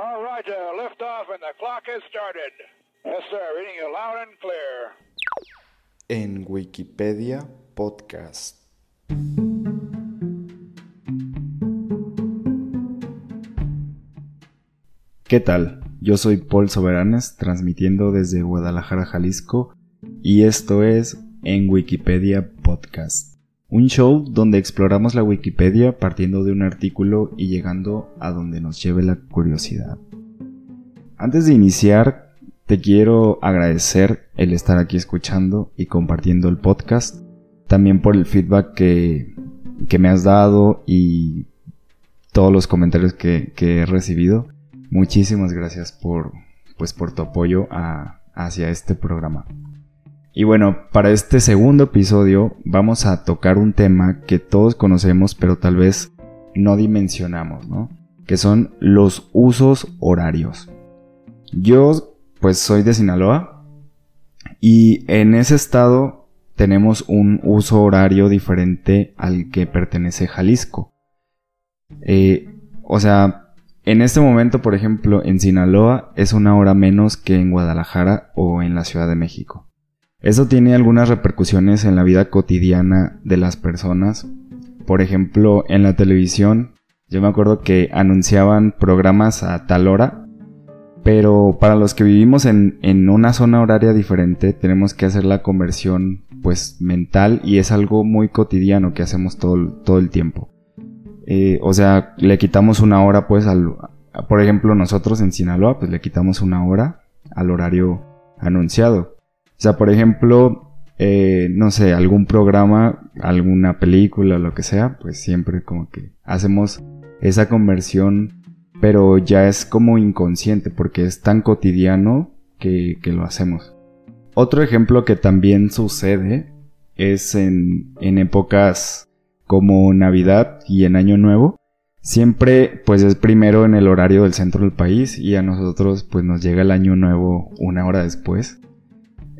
All right, uh, lift off and the clock has started. Yes, sir. Reading you loud and clear. En Wikipedia Podcast. ¿Qué tal? Yo soy Paul Soberanes, transmitiendo desde Guadalajara, Jalisco, y esto es En Wikipedia Podcast. Un show donde exploramos la Wikipedia partiendo de un artículo y llegando a donde nos lleve la curiosidad. Antes de iniciar, te quiero agradecer el estar aquí escuchando y compartiendo el podcast, también por el feedback que, me has dado y todos los comentarios que, he recibido. Muchísimas gracias por, pues, por tu apoyo hacia este programa. Y bueno, para este segundo episodio vamos a tocar un tema que todos conocemos pero tal vez no dimensionamos, ¿no? Que son los usos horarios. Yo pues soy de Sinaloa y en ese estado tenemos un uso horario diferente al que pertenece Jalisco. Eh, o sea, en este momento, por ejemplo, en Sinaloa es una hora menos que en Guadalajara o en la Ciudad de México. Eso tiene algunas repercusiones en la vida cotidiana de las personas. Por ejemplo, en la televisión, yo me acuerdo que anunciaban programas a tal hora, pero para los que vivimos en, una zona horaria diferente, tenemos que hacer la conversión pues mental y es algo muy cotidiano que hacemos todo, todo el tiempo. Eh, o sea, le quitamos una hora pues al... Por ejemplo, nosotros en Sinaloa pues le quitamos una hora al horario anunciado. O sea, por ejemplo, eh, no sé, algún programa, alguna película, lo que sea, pues siempre como que hacemos esa conversión, pero ya es como inconsciente porque es tan cotidiano que, lo hacemos. Otro ejemplo que también sucede es en, en épocas como Navidad y en Año Nuevo. Siempre pues es primero en el horario del centro del país y a nosotros pues nos llega el Año Nuevo una hora después.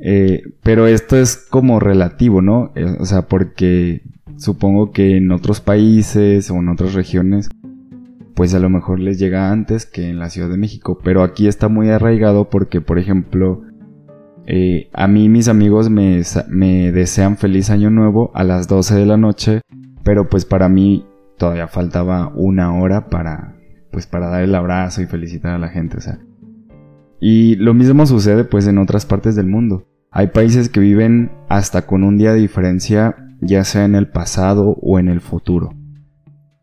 Eh, pero esto es como relativo, ¿no? Eh, o sea, porque supongo que en otros países o en otras regiones, pues a lo mejor les llega antes que en la Ciudad de México. Pero aquí está muy arraigado porque, por ejemplo, eh, a mí mis amigos me, me desean feliz año nuevo a las 12 de la noche, pero pues para mí todavía faltaba una hora para, pues para dar el abrazo y felicitar a la gente, o sea. Y lo mismo sucede pues en otras partes del mundo. Hay países que viven hasta con un día de diferencia, ya sea en el pasado o en el futuro.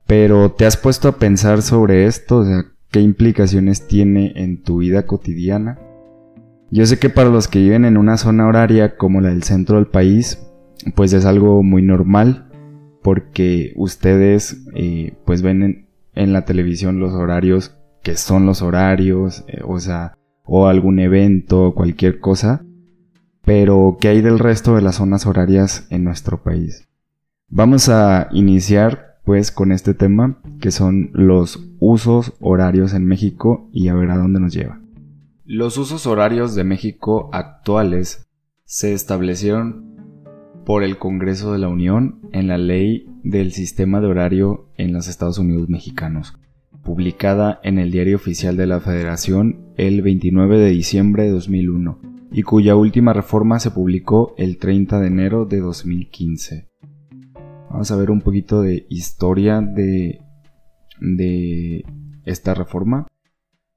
Pero ¿te has puesto a pensar sobre esto? O sea, ¿qué implicaciones tiene en tu vida cotidiana? Yo sé que para los que viven en una zona horaria como la del centro del país, pues es algo muy normal, porque ustedes eh, pues ven en, la televisión los horarios que son los horarios, eh, o sea, o algún evento, cualquier cosa, pero ¿qué hay del resto de las zonas horarias en nuestro país? Vamos a iniciar pues con este tema que son los usos horarios en México y a ver a dónde nos lleva. Los usos horarios de México actuales se establecieron por el Congreso de la Unión en la Ley del Sistema de Horario en los Estados Unidos Mexicanos, publicada en el Diario Oficial de la Federación el 29 de diciembre de 2001 y cuya última reforma se publicó el 30 de enero de 2015. Vamos a ver un poquito de historia de, de esta reforma.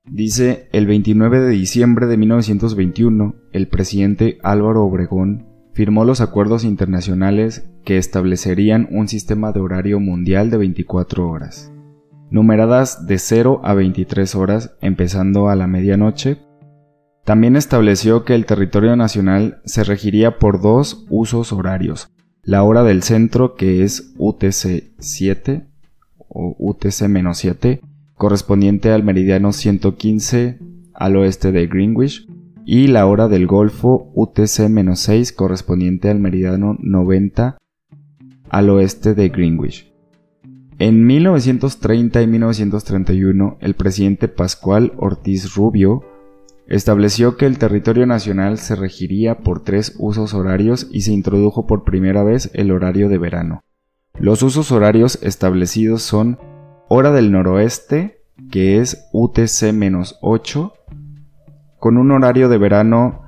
Dice, el 29 de diciembre de 1921, el presidente Álvaro Obregón firmó los acuerdos internacionales que establecerían un sistema de horario mundial de 24 horas numeradas de 0 a 23 horas empezando a la medianoche. También estableció que el territorio nacional se regiría por dos usos horarios, la hora del centro que es UTC 7 o UTC-7, correspondiente al meridiano 115 al oeste de Greenwich, y la hora del Golfo UTC-6 correspondiente al meridiano 90 al oeste de Greenwich. En 1930 y 1931, el presidente Pascual Ortiz Rubio estableció que el territorio nacional se regiría por tres usos horarios y se introdujo por primera vez el horario de verano. Los usos horarios establecidos son hora del noroeste, que es UTC-8, con un horario de verano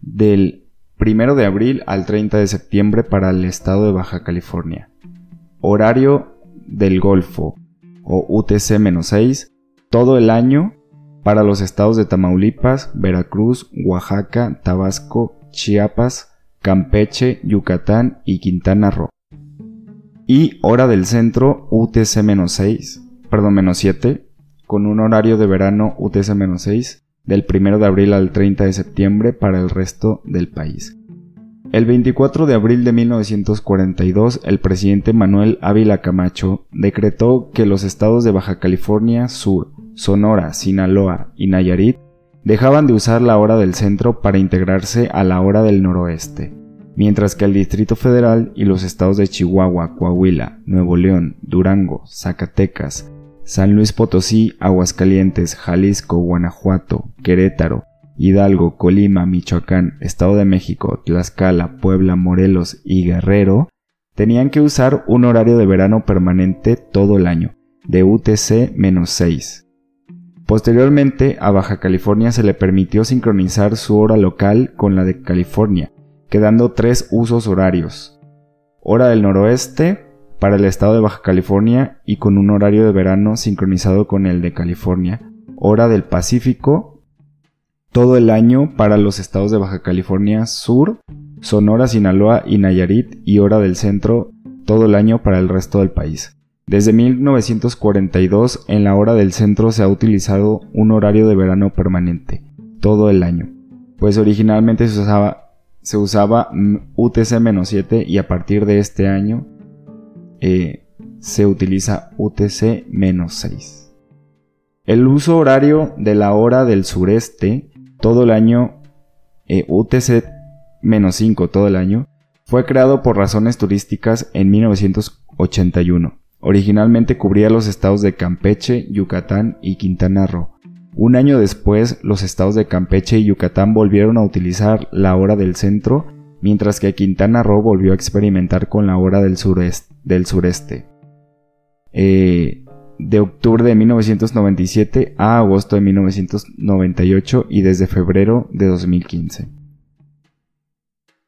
del 1 de abril al 30 de septiembre para el estado de Baja California. Horario del Golfo o UTC-6 todo el año para los estados de Tamaulipas, Veracruz, Oaxaca, Tabasco, Chiapas, Campeche, Yucatán y Quintana Roo. Y hora del centro UTC-6, perdón, menos 7, con un horario de verano UTC-6 del 1 de abril al 30 de septiembre para el resto del país. El 24 de abril de 1942, el presidente Manuel Ávila Camacho decretó que los estados de Baja California Sur, Sonora, Sinaloa y Nayarit dejaban de usar la hora del centro para integrarse a la hora del noroeste, mientras que el Distrito Federal y los estados de Chihuahua, Coahuila, Nuevo León, Durango, Zacatecas, San Luis Potosí, Aguascalientes, Jalisco, Guanajuato, Querétaro, Hidalgo, Colima, Michoacán, Estado de México, Tlaxcala, Puebla, Morelos y Guerrero tenían que usar un horario de verano permanente todo el año, de UTC-6. Posteriormente, a Baja California se le permitió sincronizar su hora local con la de California, quedando tres usos horarios. Hora del noroeste para el estado de Baja California y con un horario de verano sincronizado con el de California. Hora del Pacífico todo el año para los estados de Baja California Sur, Sonora, Sinaloa y Nayarit y hora del centro todo el año para el resto del país. Desde 1942 en la hora del centro se ha utilizado un horario de verano permanente, todo el año, pues originalmente se usaba, se usaba UTC-7 y a partir de este año eh, se utiliza UTC-6. El uso horario de la hora del sureste todo el año, eh, UTC-5 todo el año, fue creado por razones turísticas en 1981. Originalmente cubría los estados de Campeche, Yucatán y Quintana Roo. Un año después, los estados de Campeche y Yucatán volvieron a utilizar la hora del centro, mientras que Quintana Roo volvió a experimentar con la hora del sureste. Eh, de octubre de 1997 a agosto de 1998 y desde febrero de 2015.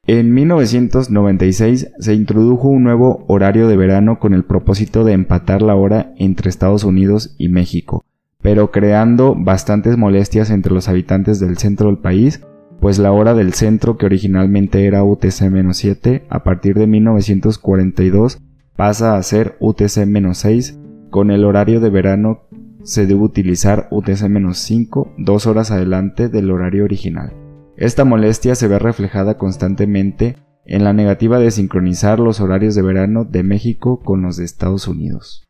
En 1996 se introdujo un nuevo horario de verano con el propósito de empatar la hora entre Estados Unidos y México, pero creando bastantes molestias entre los habitantes del centro del país, pues la hora del centro que originalmente era UTC-7 a partir de 1942 pasa a ser UTC-6 con el horario de verano se debe utilizar UTC-5 dos horas adelante del horario original. Esta molestia se ve reflejada constantemente en la negativa de sincronizar los horarios de verano de México con los de Estados Unidos.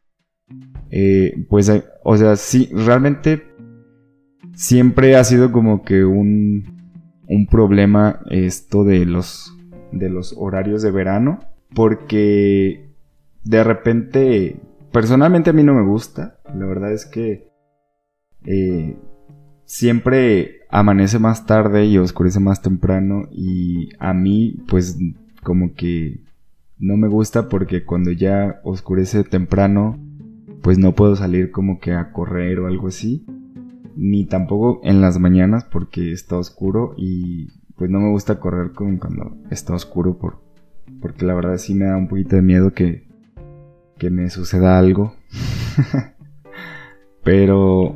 Eh, pues, eh, o sea, sí, realmente siempre ha sido como que un, un problema esto de los, de los horarios de verano, porque de repente personalmente a mí no me gusta. La verdad es que eh, siempre amanece más tarde y oscurece más temprano y a mí pues como que no me gusta porque cuando ya oscurece temprano pues no puedo salir como que a correr o algo así. Ni tampoco en las mañanas porque está oscuro y pues no me gusta correr como cuando está oscuro por, porque la verdad sí me da un poquito de miedo que que me suceda algo. Pero,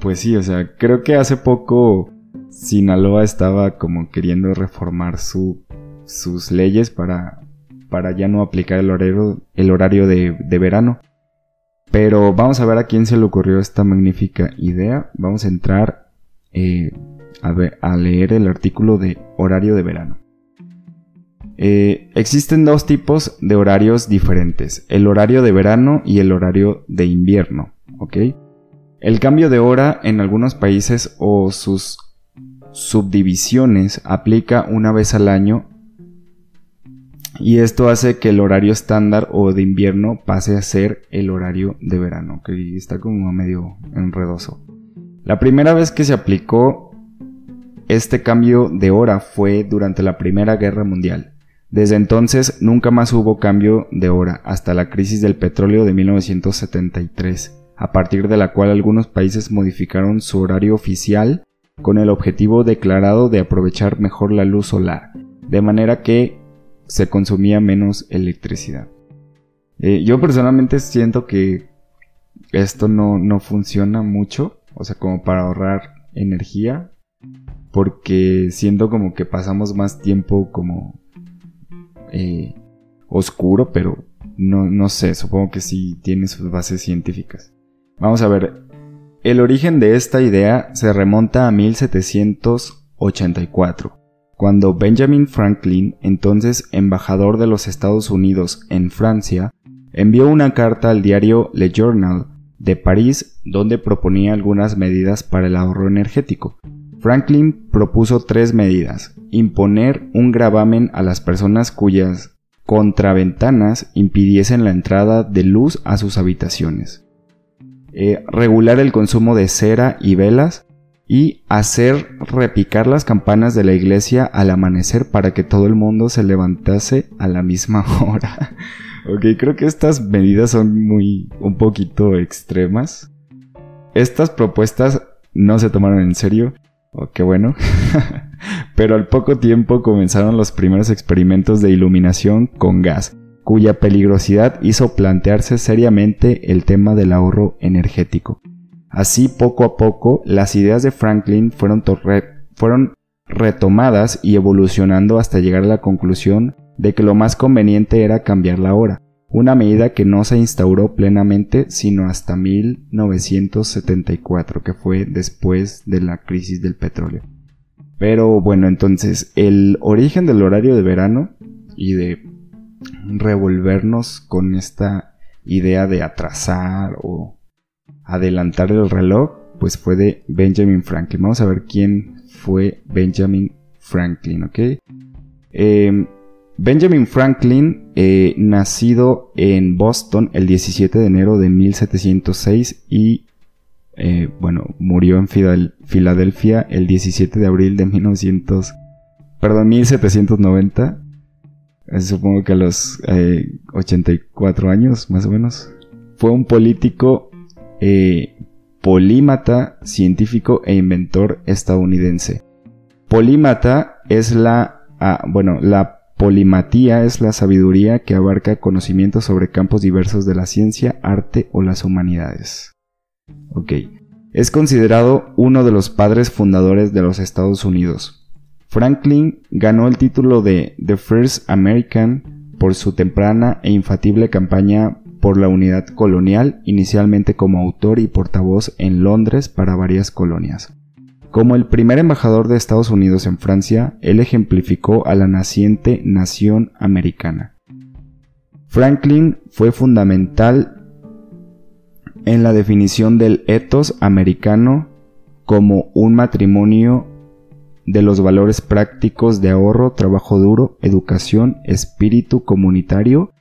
pues sí, o sea, creo que hace poco Sinaloa estaba como queriendo reformar su, sus leyes para, para ya no aplicar el horario, el horario de, verano. Pero vamos a ver a quién se le ocurrió esta magnífica idea. Vamos a entrar eh, a leer el artículo de horario de verano. Eh, existen dos tipos de horarios diferentes, el horario de verano y el horario de invierno. El cambio de hora en algunos países o sus subdivisiones aplica una vez al año y esto hace que el horario estándar o de invierno pase a ser el horario de verano, que está como medio enredoso. La primera vez que se aplicó este cambio de hora fue durante la Primera Guerra Mundial. Desde entonces nunca más hubo cambio de hora hasta la crisis del petróleo de 1973. a partir de la cual algunos países modificaron su horario oficial con el objetivo declarado de aprovechar mejor la luz solar, de manera que se consumía menos electricidad. Eh, yo personalmente siento que esto no, no funciona mucho, o sea, como para ahorrar energía, porque siento como que pasamos más tiempo como eh, oscuro, pero no, no sé, supongo que sí tiene sus bases científicas. Vamos a ver, el origen de esta idea se remonta a 1784, cuando Benjamin Franklin, entonces embajador de los Estados Unidos en Francia, envió una carta al diario Le Journal de París donde proponía algunas medidas para el ahorro energético. Franklin propuso tres medidas. Imponer un gravamen a las personas cuyas contraventanas impidiesen la entrada de luz a sus habitaciones. Eh, regular el consumo de cera y velas y hacer repicar las campanas de la iglesia al amanecer para que todo el mundo se levantase a la misma hora. ok, creo que estas medidas son muy un poquito extremas. Estas propuestas no se tomaron en serio Oh, qué bueno. Pero al poco tiempo comenzaron los primeros experimentos de iluminación con gas, cuya peligrosidad hizo plantearse seriamente el tema del ahorro energético. Así, poco a poco, las ideas de Franklin fueron, fueron retomadas y evolucionando hasta llegar a la conclusión de que lo más conveniente era cambiar la hora, una medida que no se instauró plenamente sino hasta 1974, que fue después de la crisis del petróleo. Pero bueno, entonces el origen del horario de verano y de revolvernos con esta idea de atrasar o adelantar el reloj, pues fue de Benjamin Franklin. Vamos a ver quién fue Benjamin Franklin, ¿ok? Eh, Benjamin Franklin, eh, nacido en Boston el 17 de enero de 1706 y, eh, bueno, murió en Filadelfia el 17 de abril de 1900, perdón, 1790. Eh, supongo que a los 84 años, más o menos. Fue un político polímata, científico e inventor estadounidense. Polímata es la, ah, bueno, la Polimatía es la sabiduría que abarca conocimientos sobre campos diversos de la ciencia, arte o las humanidades. Ok. Es considerado uno de los padres fundadores de los Estados Unidos. Franklin ganó el título de The First American por su temprana e infatible campaña por la unidad colonial, inicialmente como autor y portavoz en Londres para varias colonias. Como el primer embajador de Estados Unidos en Francia, él ejemplificó a la naciente nación americana. Franklin fue fundamental en la definición del ethos americano como un matrimonio de los valores prácticos de ahorro, trabajo duro, educación, espíritu comunitario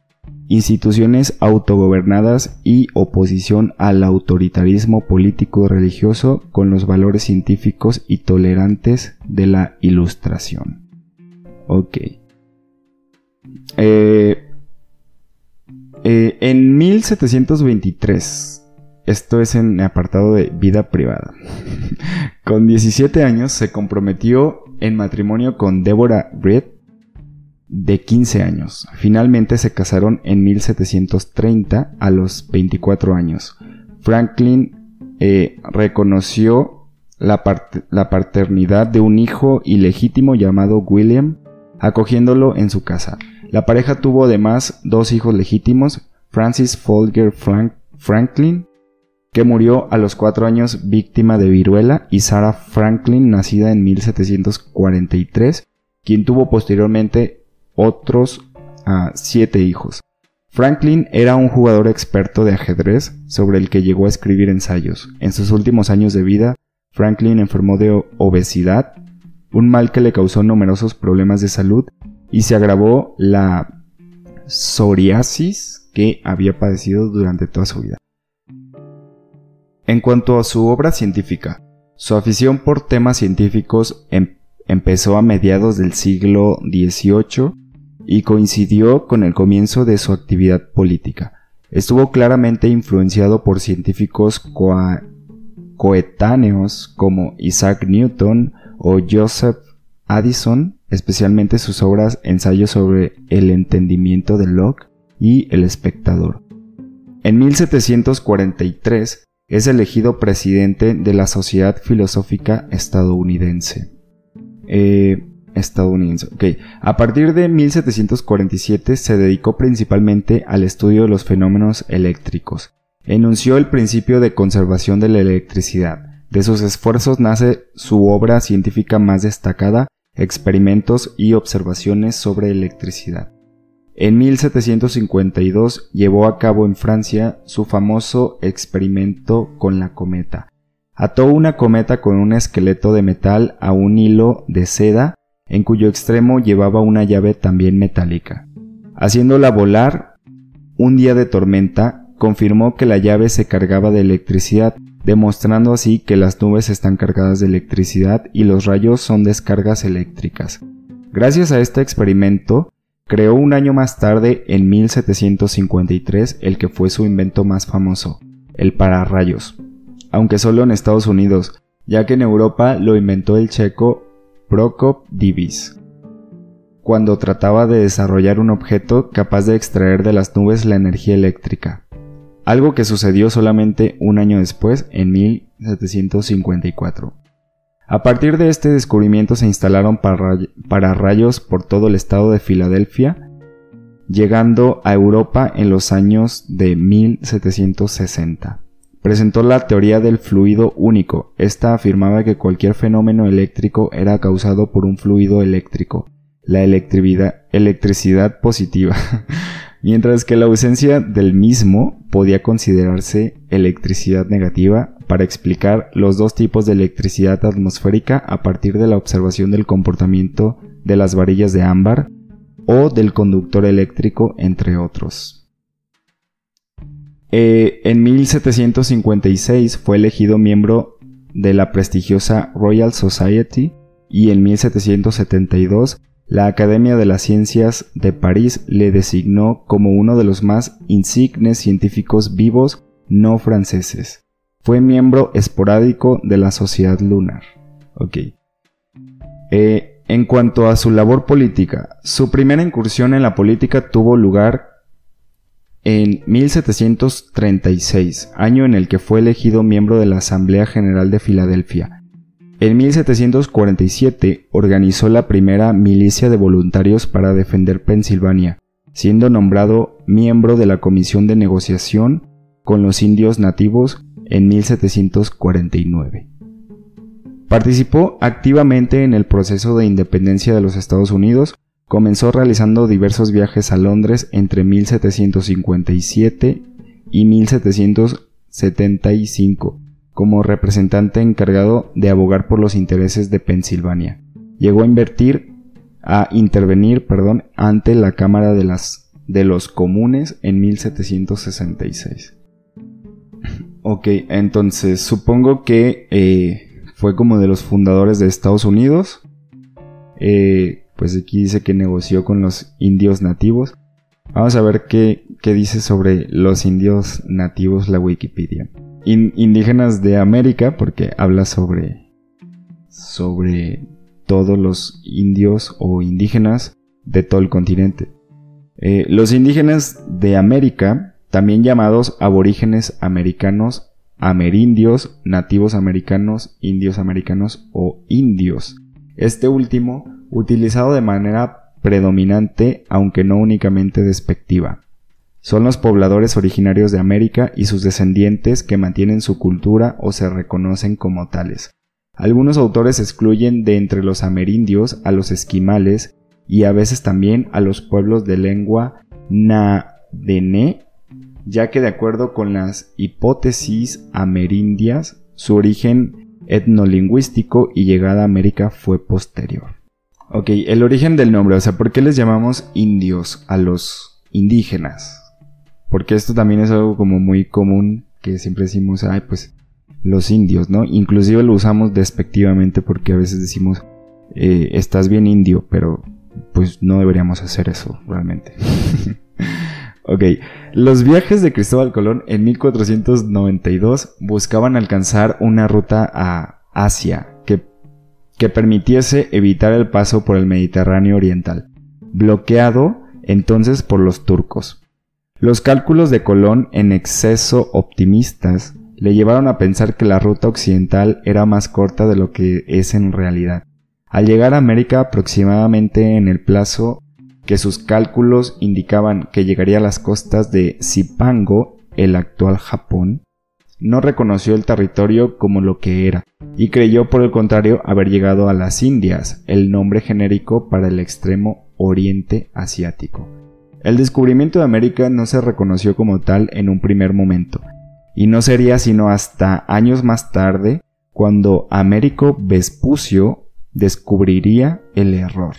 instituciones autogobernadas y oposición al autoritarismo político religioso con los valores científicos y tolerantes de la ilustración. Ok. Eh, eh, en 1723, esto es en el apartado de vida privada, con 17 años se comprometió en matrimonio con Deborah Brett de 15 años. Finalmente se casaron en 1730 a los 24 años. Franklin eh, reconoció la, la paternidad de un hijo ilegítimo llamado William, acogiéndolo en su casa. La pareja tuvo además dos hijos legítimos, Francis Folger Franklin, que murió a los cuatro años víctima de viruela, y Sarah Franklin, nacida en 1743, quien tuvo posteriormente otros a siete hijos. Franklin era un jugador experto de ajedrez sobre el que llegó a escribir ensayos. En sus últimos años de vida, Franklin enfermó de obesidad, un mal que le causó numerosos problemas de salud y se agravó la psoriasis que había padecido durante toda su vida. En cuanto a su obra científica, su afición por temas científicos em-, empezó a mediados del siglo XVIII y coincidió con el comienzo de su actividad política. estuvo claramente influenciado por científicos coetáneos como Isaac Newton o Joseph Addison, especialmente sus obras Ensayos sobre el entendimiento de Locke y El espectador. En 1743 es elegido presidente de la Sociedad Filosófica Estadounidense. Eh, estadounidense. A partir de 1747 se dedicó principalmente al estudio de los fenómenos eléctricos. Enunció el principio de conservación de la electricidad. De sus esfuerzos nace su obra científica más destacada, Experimentos y observaciones sobre electricidad. En 1752 llevó a cabo en Francia su famoso experimento con la cometa. Ató una cometa con un esqueleto de metal a un hilo de seda en cuyo extremo llevaba una llave también metálica. Haciéndola volar, un día de tormenta, confirmó que la llave se cargaba de electricidad, demostrando así que las nubes están cargadas de electricidad y los rayos son descargas eléctricas. Gracias a este experimento, creó un año más tarde, en 1753, el que fue su invento más famoso, el pararrayos, aunque solo en Estados Unidos, ya que en Europa lo inventó el checo Prokop Divis, cuando trataba de desarrollar un objeto capaz de extraer de las nubes la energía eléctrica, algo que sucedió solamente un año después, en 1754. A partir de este descubrimiento se instalaron pararrayos por todo el estado de Filadelfia, llegando a Europa en los años de 1760 presentó la teoría del fluido único. Esta afirmaba que cualquier fenómeno eléctrico era causado por un fluido eléctrico, la electricidad positiva, mientras que la ausencia del mismo podía considerarse electricidad negativa para explicar los dos tipos de electricidad atmosférica a partir de la observación del comportamiento de las varillas de ámbar o del conductor eléctrico, entre otros. Eh, en 1756 fue elegido miembro de la prestigiosa Royal Society y en 1772 la Academia de las Ciencias de París le designó como uno de los más insignes científicos vivos no franceses. Fue miembro esporádico de la Sociedad Lunar. Eh, en cuanto a su labor política, su primera incursión en la política tuvo lugar en 1736, año en el que fue elegido miembro de la Asamblea General de Filadelfia. En 1747 organizó la primera milicia de voluntarios para defender Pensilvania, siendo nombrado miembro de la Comisión de Negociación con los indios nativos en 1749. Participó activamente en el proceso de independencia de los Estados Unidos Comenzó realizando diversos viajes a Londres entre 1757 y 1775 como representante encargado de abogar por los intereses de Pensilvania. Llegó a invertir a intervenir, perdón, ante la Cámara de las de los Comunes en 1766. ok, entonces supongo que eh, fue como de los fundadores de Estados Unidos. Eh, pues aquí dice que negoció con los indios nativos. Vamos a ver qué, dice sobre los indios nativos la Wikipedia. indígenas de América, porque habla sobre, sobre todos los indios o indígenas de todo el continente. Eh, los indígenas de América, también llamados aborígenes americanos, amerindios, nativos americanos, indios americanos o indios. Este último utilizado de manera predominante, aunque no únicamente despectiva. Son los pobladores originarios de América y sus descendientes que mantienen su cultura o se reconocen como tales. Algunos autores excluyen de entre los amerindios a los esquimales y a veces también a los pueblos de lengua nadené, ya que de acuerdo con las hipótesis amerindias, su origen etnolingüístico y llegada a América fue posterior. Ok, el origen del nombre, o sea, ¿por qué les llamamos indios a los indígenas? Porque esto también es algo como muy común que siempre decimos, ay, pues los indios, ¿no? Inclusive lo usamos despectivamente porque a veces decimos, eh, estás bien indio, pero pues no deberíamos hacer eso realmente. Ok, los viajes de Cristóbal Colón en 1492 buscaban alcanzar una ruta a Asia que, que permitiese evitar el paso por el Mediterráneo Oriental, bloqueado entonces por los turcos. Los cálculos de Colón en exceso optimistas le llevaron a pensar que la ruta occidental era más corta de lo que es en realidad. Al llegar a América aproximadamente en el plazo que sus cálculos indicaban que llegaría a las costas de Zipango, el actual Japón, no reconoció el territorio como lo que era, y creyó por el contrario haber llegado a las Indias, el nombre genérico para el extremo oriente asiático. El descubrimiento de América no se reconoció como tal en un primer momento, y no sería sino hasta años más tarde cuando Américo Vespucio descubriría el error.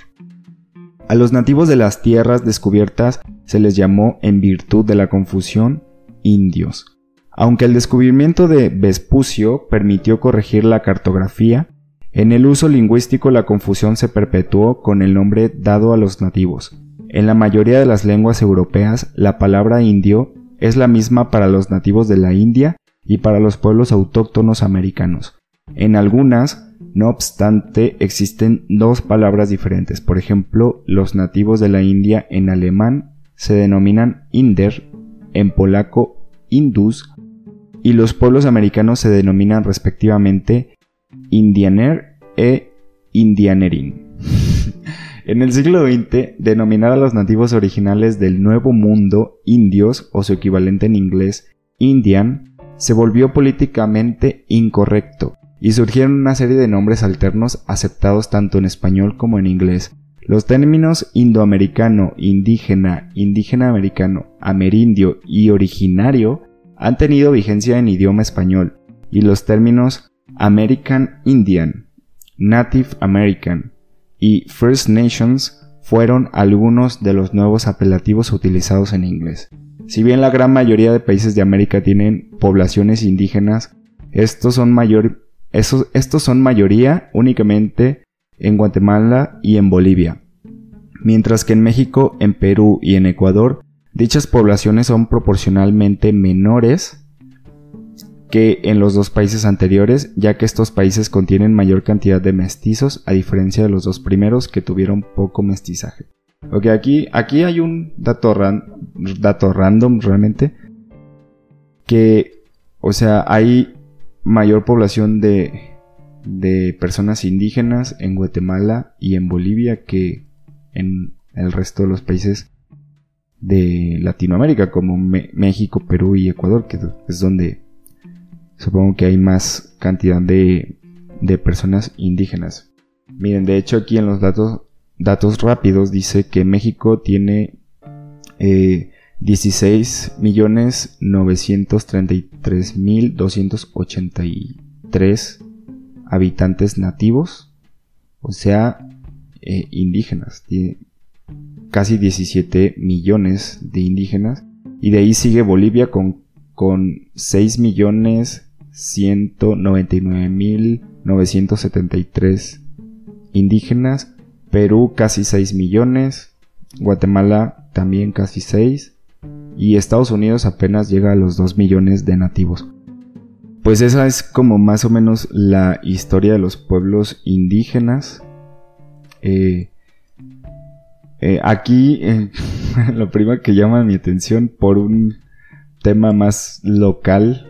A los nativos de las tierras descubiertas se les llamó, en virtud de la confusión, indios. Aunque el descubrimiento de Vespucio permitió corregir la cartografía, en el uso lingüístico la confusión se perpetuó con el nombre dado a los nativos. En la mayoría de las lenguas europeas, la palabra indio es la misma para los nativos de la India y para los pueblos autóctonos americanos. En algunas, no obstante, existen dos palabras diferentes. Por ejemplo, los nativos de la India en alemán se denominan Inder, en polaco Indus, y los pueblos americanos se denominan respectivamente Indianer e Indianerin. en el siglo XX, denominar a los nativos originales del Nuevo Mundo indios o su equivalente en inglés Indian se volvió políticamente incorrecto y surgieron una serie de nombres alternos aceptados tanto en español como en inglés. Los términos indoamericano, indígena, indígena americano, amerindio y originario han tenido vigencia en idioma español, y los términos American Indian, Native American y First Nations fueron algunos de los nuevos apelativos utilizados en inglés. Si bien la gran mayoría de países de América tienen poblaciones indígenas, estos son mayor, estos son mayoría únicamente en Guatemala y en Bolivia, mientras que en México, en Perú y en Ecuador, dichas poblaciones son proporcionalmente menores que en los dos países anteriores, ya que estos países contienen mayor cantidad de mestizos, a diferencia de los dos primeros que tuvieron poco mestizaje. Ok, aquí, aquí hay un dato, dato random realmente, que, o sea, hay mayor población de, de personas indígenas en Guatemala y en Bolivia que en el resto de los países de Latinoamérica como México, Perú y Ecuador, que es donde supongo que hay más cantidad de, de personas indígenas. Miren, de hecho aquí en los datos, datos rápidos dice que México tiene eh, 16.933.283 habitantes nativos, o sea, eh, indígenas. Tiene casi 17 millones de indígenas. Y de ahí sigue Bolivia con, con 6.199.973 indígenas. Perú casi 6 millones. Guatemala también casi 6 y Estados Unidos apenas llega a los 2 millones de nativos. Pues esa es como más o menos la historia de los pueblos indígenas. Eh, eh, aquí eh, lo primero que llama mi atención por un tema más local.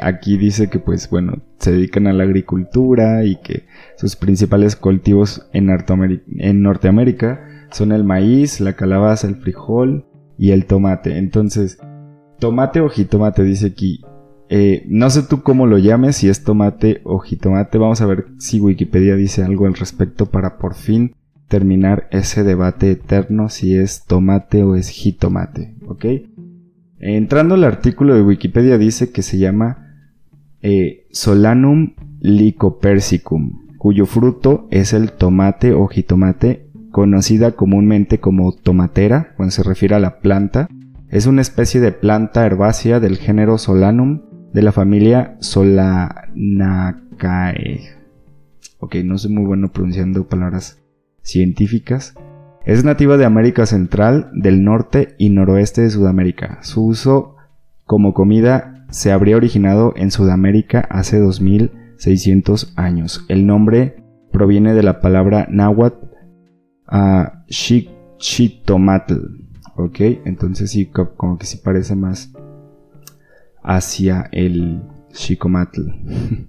aquí dice que pues bueno, se dedican a la agricultura y que sus principales cultivos en, en Norteamérica son el maíz, la calabaza, el frijol, y el tomate. Entonces, tomate o jitomate, dice aquí. Eh, no sé tú cómo lo llames, si es tomate o jitomate. Vamos a ver si Wikipedia dice algo al respecto para por fin terminar ese debate eterno si es tomate o es jitomate. ¿Ok? Entrando al artículo de Wikipedia dice que se llama eh, Solanum lycopersicum, cuyo fruto es el tomate o jitomate conocida comúnmente como tomatera cuando se refiere a la planta, es una especie de planta herbácea del género Solanum de la familia Solanaceae. Ok, no soy muy bueno pronunciando palabras científicas. Es nativa de América Central, del norte y noroeste de Sudamérica. Su uso como comida se habría originado en Sudamérica hace 2600 años. El nombre proviene de la palabra náhuatl a chitomatl. Ok, entonces sí, como que sí parece más hacia el chicomatl.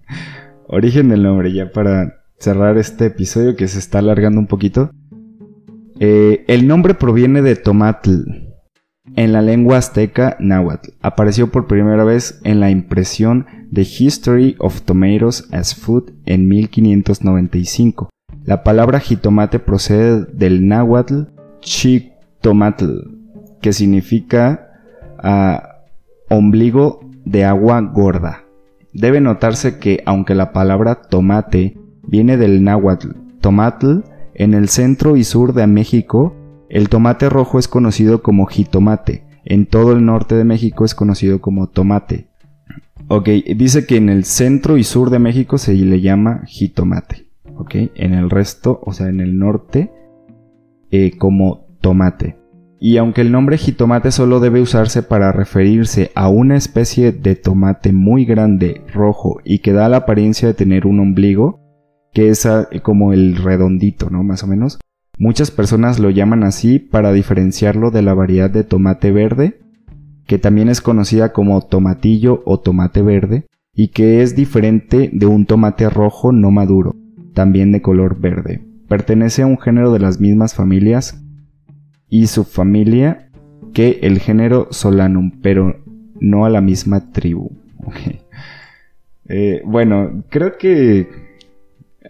Origen del nombre, ya para cerrar este episodio que se está alargando un poquito. Eh, el nombre proviene de tomatl. En la lengua azteca náhuatl. Apareció por primera vez en la impresión The History of Tomatoes as Food en 1595. La palabra jitomate procede del náhuatl chitomatl, que significa ah, ombligo de agua gorda. Debe notarse que aunque la palabra tomate viene del náhuatl tomatl, en el centro y sur de México, el tomate rojo es conocido como jitomate. En todo el norte de México es conocido como tomate. Ok, dice que en el centro y sur de México se le llama jitomate. En el resto, o sea, en el norte, eh, como tomate. Y aunque el nombre jitomate solo debe usarse para referirse a una especie de tomate muy grande, rojo y que da la apariencia de tener un ombligo, que es ah, como el redondito, ¿no? Más o menos. Muchas personas lo llaman así para diferenciarlo de la variedad de tomate verde, que también es conocida como tomatillo o tomate verde, y que es diferente de un tomate rojo no maduro, también de color verde. Pertenece a un género de las mismas familias y subfamilia que el género Solanum, pero no a la misma tribu. Eh, bueno, creo que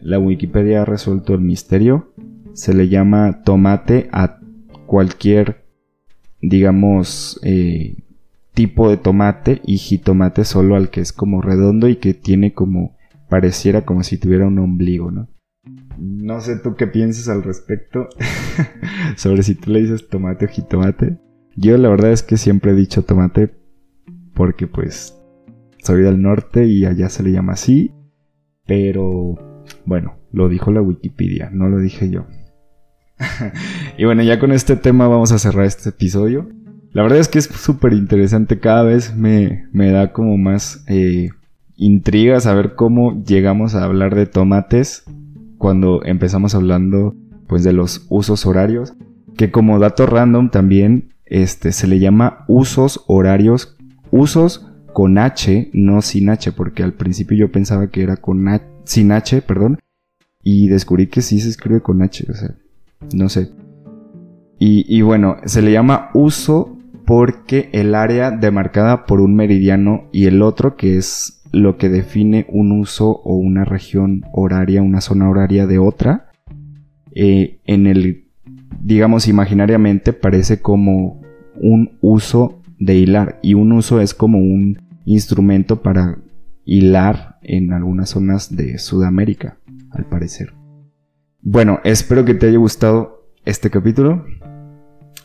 la Wikipedia ha resuelto el misterio. Se le llama tomate a cualquier, digamos, eh, tipo de tomate y jitomate solo al que es como redondo y que tiene como, pareciera como si tuviera un ombligo, ¿no? No sé tú qué piensas al respecto sobre si tú le dices tomate o jitomate. Yo la verdad es que siempre he dicho tomate porque pues soy del norte y allá se le llama así. Pero bueno, lo dijo la Wikipedia, no lo dije yo. y bueno, ya con este tema vamos a cerrar este episodio. La verdad es que es súper interesante, cada vez me, me, da como más eh, intriga saber cómo llegamos a hablar de tomates cuando empezamos hablando pues de los usos horarios, que como dato random también este se le llama usos horarios, usos con H, no sin H, porque al principio yo pensaba que era con H, sin H, perdón, y descubrí que sí se escribe con H, o sea, no sé. Y, y bueno, se le llama uso porque el área demarcada por un meridiano y el otro que es lo que define un uso o una región horaria, una zona horaria de otra, eh, en el, digamos, imaginariamente parece como un uso de hilar y un uso es como un instrumento para hilar en algunas zonas de Sudamérica, al parecer. Bueno, espero que te haya gustado este capítulo.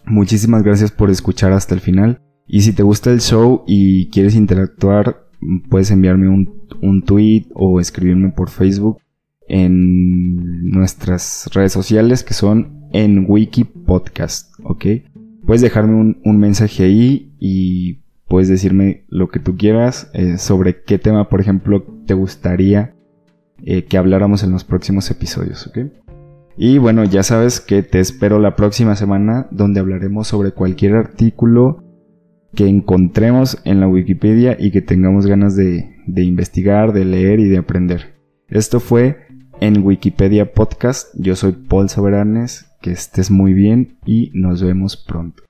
Muchísimas gracias por escuchar hasta el final. Y si te gusta el show y quieres interactuar puedes enviarme un, un tweet o escribirme por Facebook en nuestras redes sociales que son en Wiki Podcast, ¿ok? Puedes dejarme un, mensaje ahí y puedes decirme lo que tú quieras eh, sobre qué tema, por ejemplo, te gustaría eh, que habláramos en los próximos episodios, ¿ok? Y bueno, ya sabes que te espero la próxima semana donde hablaremos sobre cualquier artículo que encontremos en la Wikipedia y que tengamos ganas de, de investigar, de leer y de aprender. Esto fue en Wikipedia Podcast. Yo soy Paul Soberanes. Que estés muy bien y nos vemos pronto.